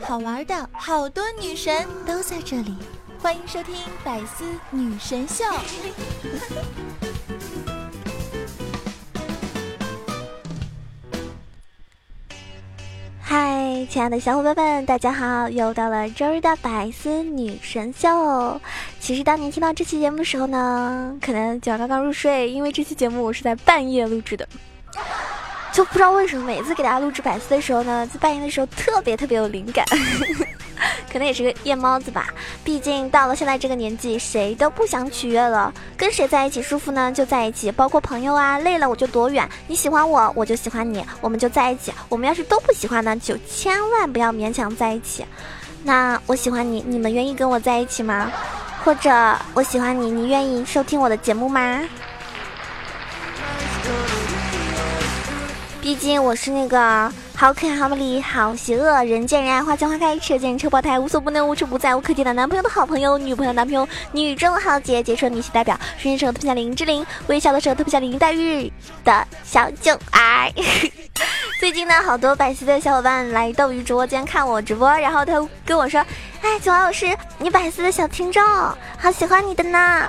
好玩的，好多女神都在这里，欢迎收听百思女神秀。嗨，亲爱的小伙伴们，大家好！又到了周日的百思女神秀。其实，当您听到这期节目的时候呢，可能就要刚刚入睡，因为这期节目我是在半夜录制的。就不知道为什么，每次给大家录制百思的时候呢，在半夜的时候特别特别有灵感。可能也是个夜猫子吧，毕竟到了现在这个年纪，谁都不想取悦了。跟谁在一起舒服呢，就在一起，包括朋友啊。累了我就躲远，你喜欢我，我就喜欢你，我们就在一起。我们要是都不喜欢呢，就千万不要勉强在一起。那我喜欢你，你们愿意跟我在一起吗？或者我喜欢你，你愿意收听我的节目吗？毕竟我是那个。好可爱，好美丽，好邪恶！人见人爱，花见花开，车见车爆胎，无所不能，无处不在，无可替代。男朋友的好朋友，女朋友男朋友，女中豪杰，杰出女性代表，瞬间时候特别像林志玲，微笑的时候特别像林黛玉的小九儿。最近呢，好多百思的小伙伴来斗鱼直播间看我直播，然后他跟我说：“哎，九儿，我是你百思的小听众，好喜欢你的呢。”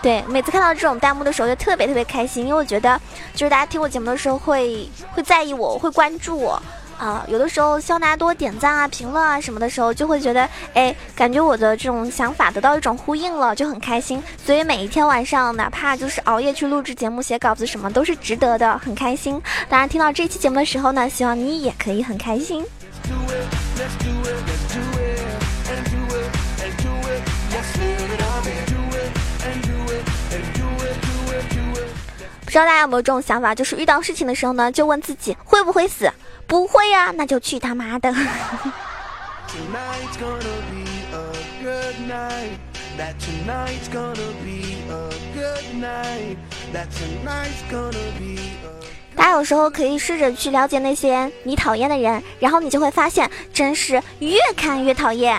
对，每次看到这种弹幕的时候就特别特别开心，因为我觉得就是大家听我节目的时候会会在意我，会关注我啊。有的时候希望大家多点赞啊、评论啊什么的时候，就会觉得哎，感觉我的这种想法得到一种呼应了，就很开心。所以每一天晚上，哪怕就是熬夜去录制节目、写稿子什么，都是值得的，很开心。当然，听到这期节目的时候呢，希望你也可以很开心。不知道大家有没有这种想法，就是遇到事情的时候呢，就问自己会不会死？不会呀，那就去他妈的！大家有时候可以试着去了解那些你讨厌的人，然后你就会发现，真是越看越讨厌。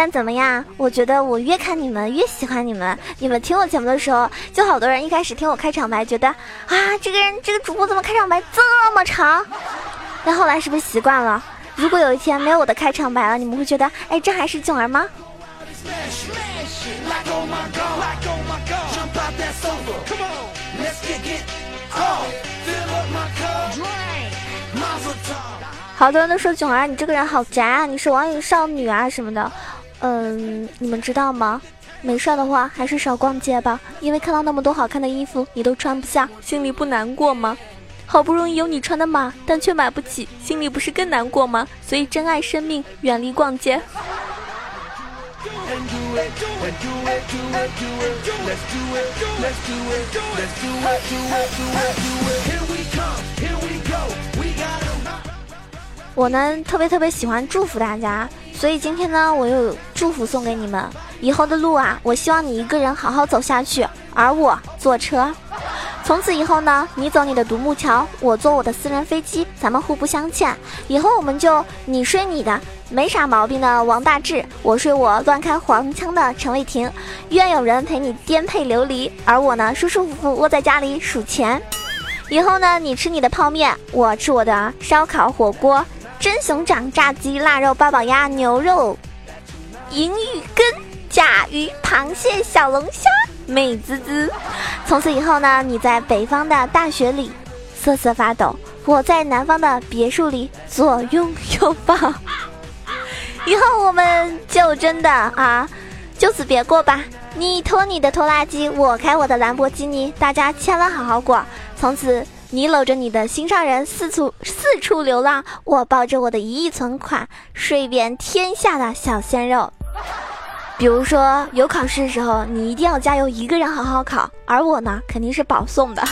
但怎么样？我觉得我越看你们越喜欢你们。你们听我节目的时候，就好多人一开始听我开场白，觉得啊，这个人这个主播怎么开场白这么长？但后来是不是习惯了？如果有一天没有我的开场白了，你们会觉得，哎，这还是囧儿吗？好多人都说囧儿，你这个人好宅啊，你是网瘾少女啊什么的。嗯，你们知道吗？没事的话，还是少逛街吧。因为看到那么多好看的衣服，你都穿不下，心里不难过吗？好不容易有你穿的码，但却买不起，心里不是更难过吗？所以珍爱生命，远离逛街。我呢，特别特别喜欢祝福大家。所以今天呢，我有祝福送给你们。以后的路啊，我希望你一个人好好走下去，而我坐车。从此以后呢，你走你的独木桥，我坐我的私人飞机，咱们互不相欠。以后我们就你睡你的，没啥毛病的王大治，我睡我乱开黄腔的陈伟霆。愿有人陪你颠沛流离，而我呢，舒舒服服窝在家里数钱。以后呢，你吃你的泡面，我吃我的烧烤火锅。真熊掌、炸鸡、腊肉、八宝鸭、牛肉、银鱼羹、甲鱼、螃蟹、小龙虾，美滋滋。从此以后呢，你在北方的大雪里瑟瑟发抖，我在南方的别墅里左拥右抱。以后我们就真的啊，就此别过吧。你拖你的拖拉机，我开我的兰博基尼，大家千万好好过。从此。你搂着你的心上人四处四处流浪，我抱着我的一亿存款睡遍天下的小鲜肉。比如说有考试的时候，你一定要加油，一个人好好考，而我呢，肯定是保送的。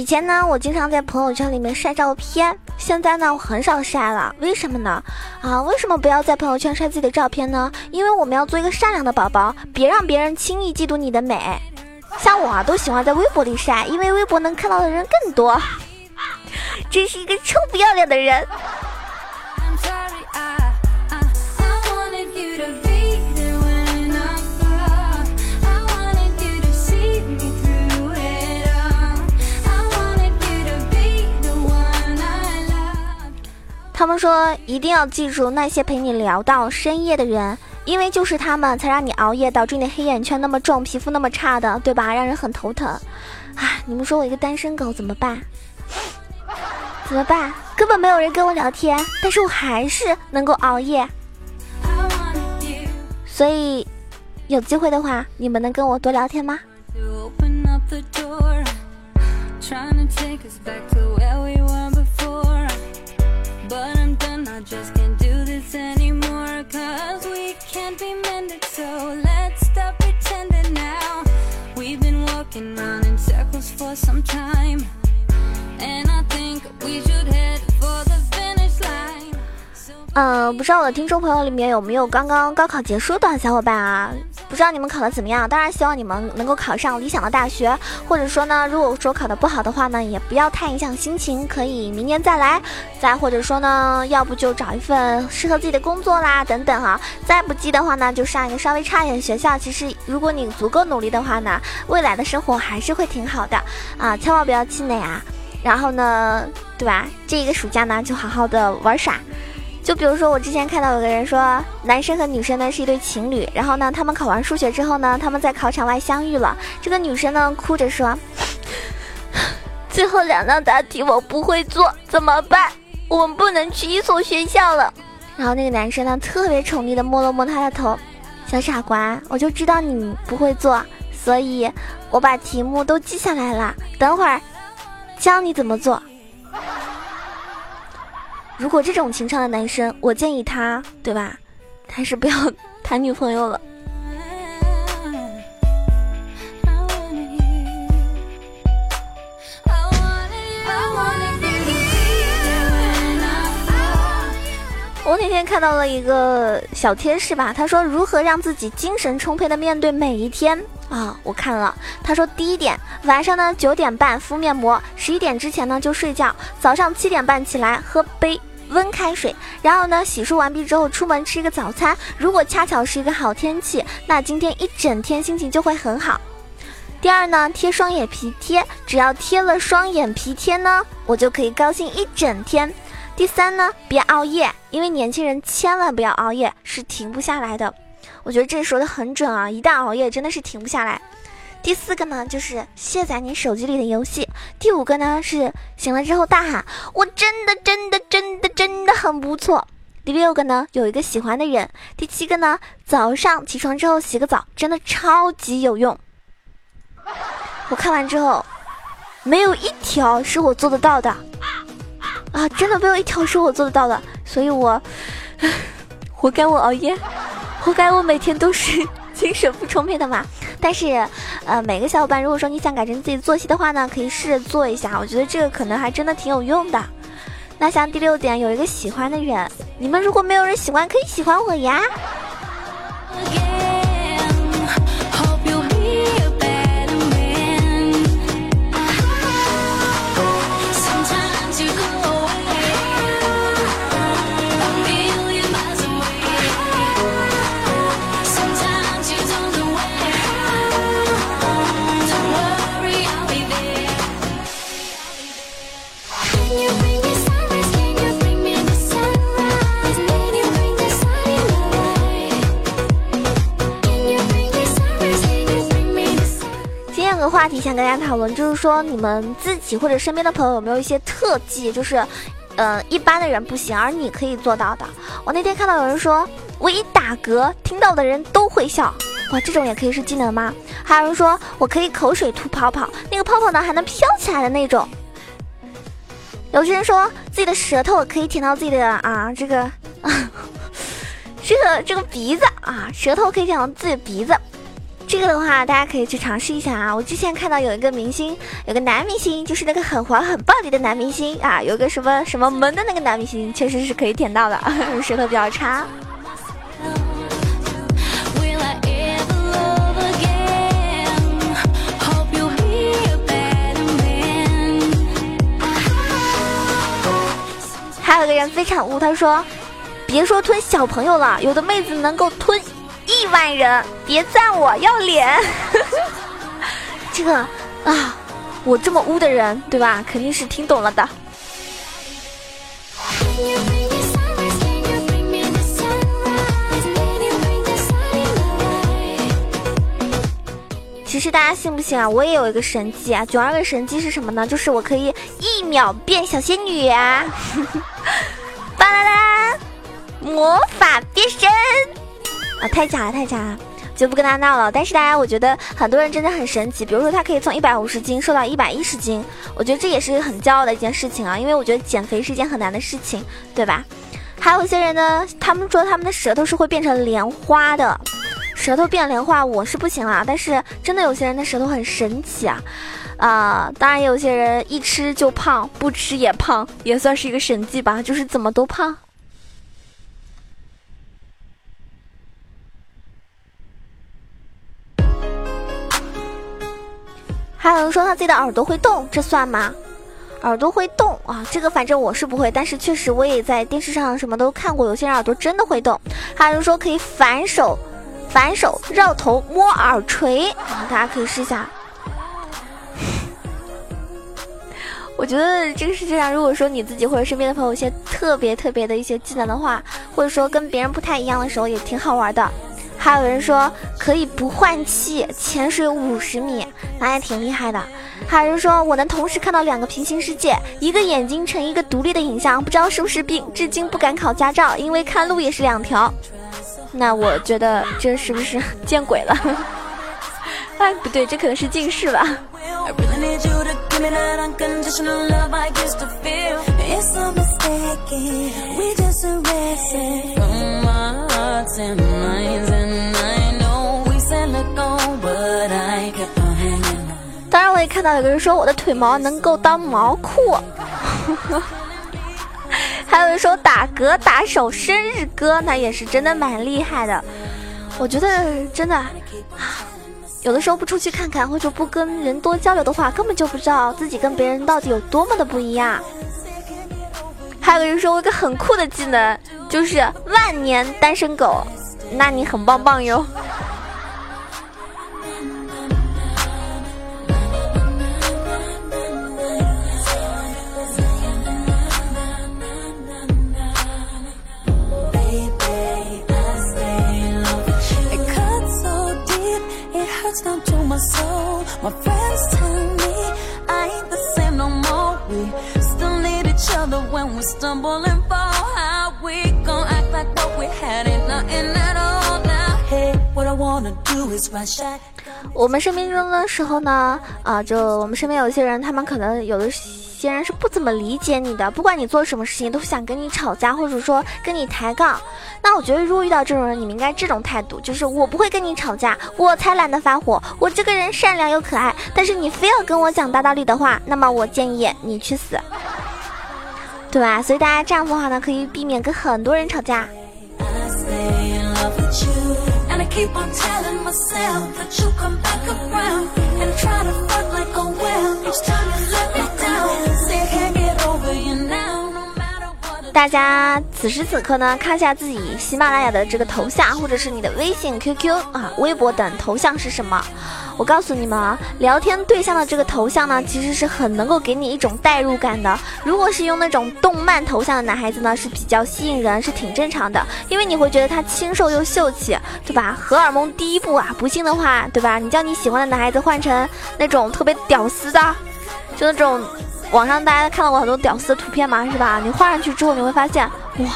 以前呢，我经常在朋友圈里面晒照片，现在呢，我很少晒了。为什么呢？啊，为什么不要在朋友圈晒自己的照片呢？因为我们要做一个善良的宝宝，别让别人轻易嫉妒你的美。像我啊，都喜欢在微博里晒，因为微博能看到的人更多。真是一个臭不要脸的人。他们说一定要记住那些陪你聊到深夜的人，因为就是他们才让你熬夜，导致你的黑眼圈那么重，皮肤那么差的，对吧？让人很头疼。唉，你们说我一个单身狗怎么办？怎么办？根本没有人跟我聊天，但是我还是能够熬夜。所以，有机会的话，你们能跟我多聊天吗？But I'm done, I just can't do this anymore Cause we can't be mended, so let's stop pretending now. We've been walking round in circles for some time And I think we should head for the 嗯，不知道我的听众朋友里面有没有刚刚高考结束的小伙伴啊？不知道你们考的怎么样？当然希望你们能够考上理想的大学，或者说呢，如果说考的不好的话呢，也不要太影响心情，可以明年再来。再或者说呢，要不就找一份适合自己的工作啦，等等哈。再不济的话呢，就上一个稍微差一点的学校。其实如果你足够努力的话呢，未来的生活还是会挺好的啊！千万不要气馁啊！然后呢，对吧？这一个暑假呢，就好好的玩耍。就比如说，我之前看到有个人说，男生和女生呢是一对情侣，然后呢，他们考完数学之后呢，他们在考场外相遇了。这个女生呢哭着说：“ 最后两道答题我不会做，怎么办？我们不能去一所学校了。”然后那个男生呢特别宠溺的摸了摸她的头：“小傻瓜，我就知道你不会做，所以我把题目都记下来了，等会儿教你怎么做。”如果这种情商的男生，我建议他，对吧？还是不要 谈女朋友了。我那天看到了一个小贴士吧，他说如何让自己精神充沛的面对每一天啊？我看了，他说第一点，晚上呢九点半敷面膜，十一点之前呢就睡觉，早上七点半起来喝杯。温开水，然后呢，洗漱完毕之后出门吃一个早餐。如果恰巧是一个好天气，那今天一整天心情就会很好。第二呢，贴双眼皮贴，只要贴了双眼皮贴呢，我就可以高兴一整天。第三呢，别熬夜，因为年轻人千万不要熬夜，是停不下来的。我觉得这说的很准啊，一旦熬夜真的是停不下来。第四个呢，就是卸载你手机里的游戏。第五个呢，是醒了之后大喊：“我真的真的真的真的很不错。”第六个呢，有一个喜欢的人。第七个呢，早上起床之后洗个澡，真的超级有用。我看完之后，没有一条是我做得到的啊！真的没有一条是我做得到的，所以我 活该我熬夜，活该我每天都是 精神不充沛的嘛。但是，呃，每个小伙伴，如果说你想改成自己作息的话呢，可以试着做一下。我觉得这个可能还真的挺有用的。那像第六点，有一个喜欢的人，你们如果没有人喜欢，可以喜欢我呀。想跟大家讨论，就是说你们自己或者身边的朋友有没有一些特技，就是，呃，一般的人不行，而你可以做到的。我那天看到有人说，我一打嗝，听到的人都会笑。哇，这种也可以是技能吗？还有人说我可以口水吐泡泡，那个泡泡呢还能飘起来的那种。有些人说自己的舌头可以舔到自己的啊这个啊，这个 这个鼻子啊，舌头可以舔到自己的鼻子。这个的话，大家可以去尝试一下啊！我之前看到有一个明星，有个男明星，就是那个很黄很暴力的男明星啊，有个什么什么萌的那个男明星，确实是可以舔到的，舌头比较长。还有一个人非常污，他说，别说吞小朋友了，有的妹子能够吞。亿万人，别赞我要脸。”这个啊，我这么污的人，对吧？肯定是听懂了的。其实大家信不信啊？我也有一个神技啊！九二个神技是什么呢？就是我可以一秒变小仙女啊！巴啦啦，魔法变身啊！太假了，太假了，就不跟他闹了。但是大家，我觉得很多人真的很神奇。比如说，他可以从一百五十斤瘦到一百一十斤，我觉得这也是很骄傲的一件事情啊！因为我觉得减肥是一件很难的事情，对吧？还有一些人呢，他们说他们的舌头是会变成莲花的。舌头变莲花，我是不行啦。但是真的有些人的舌头很神奇啊，啊，当然有些人一吃就胖，不吃也胖，也算是一个神迹吧，就是怎么都胖。还有人说他自己的耳朵会动，这算吗？耳朵会动啊，这个反正我是不会，但是确实我也在电视上什么都看过，有些人耳朵真的会动。还有人说可以反手。反手绕头摸耳垂，大家可以试一下。我觉得这个世界上，如果说你自己或者身边的朋友一些特别特别的一些技能的话，或者说跟别人不太一样的时候，也挺好玩的。还有人说可以不换气潜水五十米，那也挺厉害的。还有人说我能同时看到两个平行世界，一个眼睛成一个独立的影像，不知道是不是病，至今不敢考驾照，因为看路也是两条。那我觉得这是不是见鬼了？哎，不对，这可能是近视吧。当然，我也看到有个人说我的腿毛能够当毛裤。还有人说打嗝打手生日歌，那也是真的蛮厉害的。我觉得真的，有的时候不出去看看，或者不跟人多交流的话，根本就不知道自己跟别人到底有多么的不一样。还有人说我有个很酷的技能，就是万年单身狗，那你很棒棒哟。soul. My friends tell me I ain't the same no more. We still need each other when we stumble and fall. How we gon' act like what we had ain't nothing 我们身边中的时候呢，啊，就我们身边有些人，他们可能有的些人是不怎么理解你的，不管你做什么事情，都是想跟你吵架，或者说跟你抬杠。那我觉得，如果遇到这种人，你们应该这种态度，就是我不会跟你吵架，我才懒得发火，我这个人善良又可爱。但是你非要跟我讲大道理的话，那么我建议你去死，对吧？所以大家这样的话呢，可以避免跟很多人吵架。keep on telling myself that you come back around and try to fuck like a whale each time you let me go. 大家此时此刻呢，看一下自己喜马拉雅的这个头像，或者是你的微信、QQ 啊、微博等头像是什么？我告诉你们啊，聊天对象的这个头像呢，其实是很能够给你一种代入感的。如果是用那种动漫头像的男孩子呢，是比较吸引人，是挺正常的，因为你会觉得他清瘦又秀气，对吧？荷尔蒙第一步啊，不信的话，对吧？你叫你喜欢的男孩子换成那种特别屌丝的，就那种。网上大家看到过很多屌丝的图片吗？是吧？你画上去之后，你会发现，哇，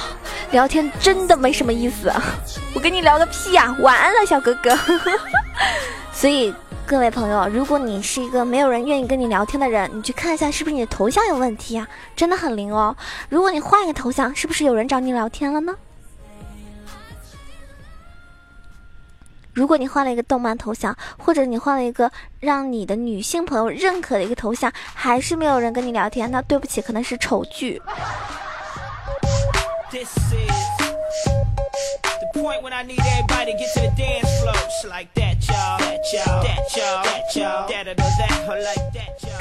聊天真的没什么意思。我跟你聊个屁呀！晚安了，小哥哥。所以各位朋友，如果你是一个没有人愿意跟你聊天的人，你去看一下是不是你的头像有问题啊？真的很灵哦。如果你换一个头像，是不是有人找你聊天了呢？如果你换了一个动漫头像，或者你换了一个让你的女性朋友认可的一个头像，还是没有人跟你聊天，那对不起，可能是丑剧。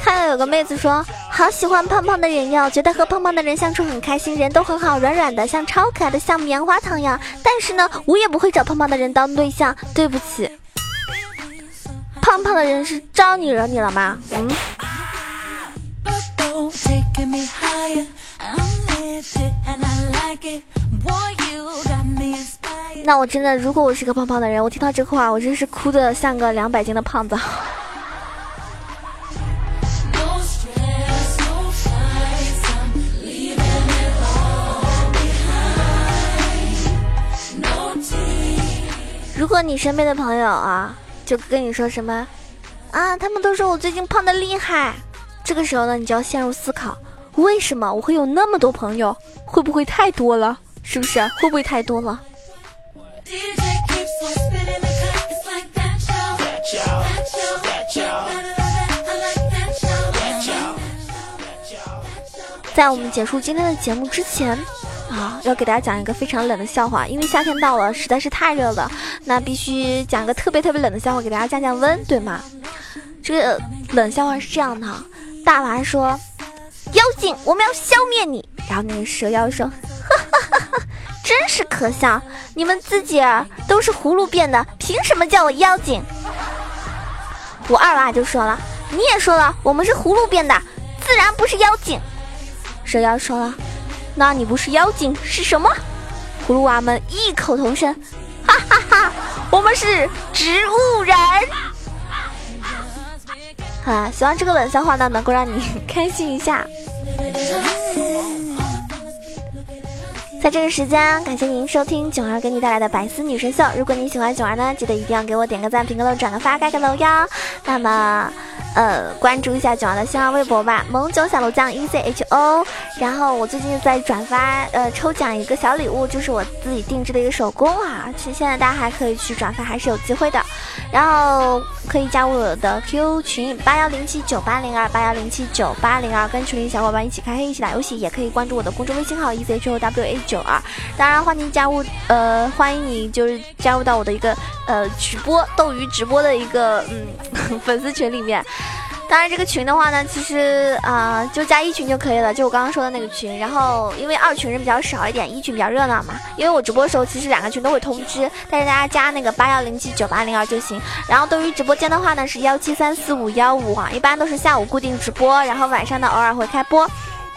看到有个妹子说，好喜欢胖胖的人哟，觉得和胖胖的人相处很开心，人都很好，软软的，像超可爱的像棉花糖样。但是呢，我也不会找胖胖的人当对象，对不起。胖胖的人是招你惹你了吗？嗯。那我真的，如果我是个胖胖的人，我听到这话，我真是哭的像个两百斤的胖子。如果你身边的朋友啊，就跟你说什么啊，他们都说我最近胖的厉害，这个时候呢，你就要陷入思考，为什么我会有那么多朋友？会不会太多了？是不是？会不会太多了？在我们结束今天的节目之前，啊，要给大家讲一个非常冷的笑话。因为夏天到了，实在是太热了，那必须讲个特别特别冷的笑话给大家降降温，对吗？这个冷笑话是这样的：大娃说，妖精，我们要消灭你。然后那个蛇妖说，哈哈哈哈，真是可笑，你们自己都是葫芦变的，凭什么叫我妖精？我二娃就说了，你也说了，我们是葫芦变的，自然不是妖精。蛇妖说了：“那你不是妖精是什么？”葫芦娃们异口同声：“哈哈哈，我们是植物人。”啊，希望这个冷笑话呢能够让你开心一下。在这个时间，感谢您收听囧儿给你带来的百思女神秀。如果你喜欢囧儿呢，记得一定要给我点个赞、评个论、转个发、盖个楼哟。那么。呃，关注一下九儿的新浪微博吧，萌九小楼酱 E C H O。然后我最近在转发，呃，抽奖一个小礼物，就是我自己定制的一个手工啊。其实现在大家还可以去转发，还是有机会的。然后可以加入我的 Q 群八幺零七九八零二八幺零七九八零二，跟群里小伙伴一起开黑，一起打游戏。也可以关注我的公众微信号 E C H O W A 九二。当然欢迎加入，呃，欢迎你就是加入到我的一个呃直播斗鱼直播的一个嗯 粉丝群里面。当然，这个群的话呢，其实啊，就加一群就可以了，就我刚刚说的那个群。然后，因为二群人比较少一点，一群比较热闹嘛。因为我直播的时候，其实两个群都会通知，但是大家加那个八幺零七九八零二就行。然后，对于直播间的话呢，是幺七三四五幺五啊，一般都是下午固定直播，然后晚上呢偶尔会开播。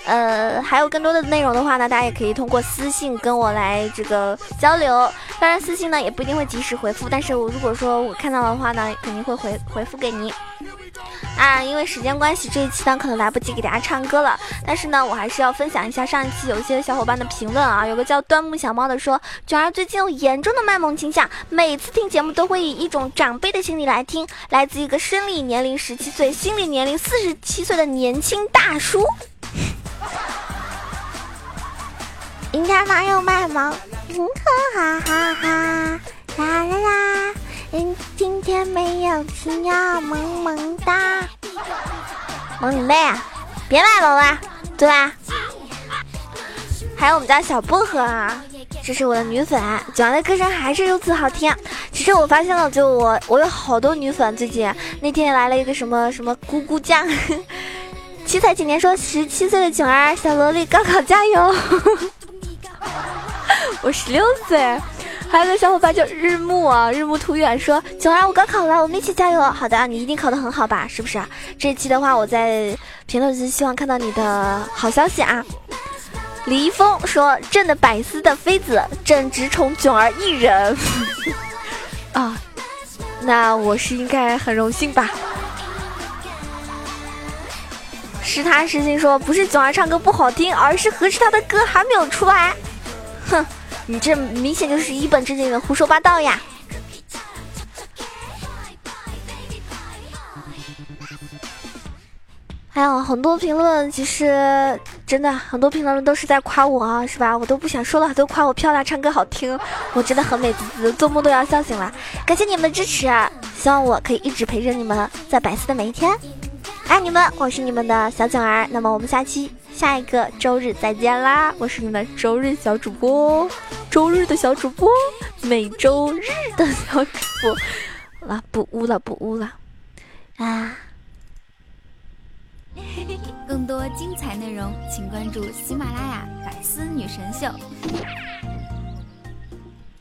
呃，还有更多的内容的话呢，大家也可以通过私信跟我来这个交流。当然，私信呢也不一定会及时回复，但是我如果说我看到的话呢，肯定会回回复给你。啊，因为时间关系，这一期呢可能来不及给大家唱歌了。但是呢，我还是要分享一下上一期有一些小伙伴的评论啊。有个叫端木小猫的说，卷儿最近有严重的卖萌倾向，每次听节目都会以一种长辈的心理来听。来自一个生理年龄十七岁、心理年龄四十七岁的年轻大叔。今天哪有卖萌？嗯哈哈哈哈，啦啦啦。今天没有吃药，萌萌哒，萌你妹啊！别卖萌了，对吧？还有我们家小薄荷啊，这是我的女粉，九儿的歌声还是如此好听。其实我发现了，就我我有好多女粉，最近那天来了一个什么什么咕咕酱，七彩几年说十七岁的囧儿小萝莉高考加油，我十六岁。还有个小伙伴叫日暮啊，日暮途远说：“九儿，我高考了，我们一起加油。”好的，你一定考得很好吧？是不是？这期的话，我在评论区希望看到你的好消息啊！李易峰说：“朕的百思的妃子，朕只宠囧儿一人。”啊，那我是应该很荣幸吧？是他实心说：“不是囧儿唱歌不好听，而是合适他的歌还没有出来。”哼。你这明显就是一本正经的胡说八道呀！还有很多评论，其实真的很多评论都是在夸我啊，是吧？我都不想说了，都夸我漂亮，唱歌好听，我真的很美滋滋，做梦都要笑醒了。感谢你们的支持，希望我可以一直陪着你们，在百思的每一天。爱你们，我是你们的小囧儿。那么我们下期。下一个周日再见啦！我是你们周日小主播，周日的小主播，每周日的小主播。好了，不污了，不污了啊！更多精彩内容，请关注喜马拉雅《百思女神秀》。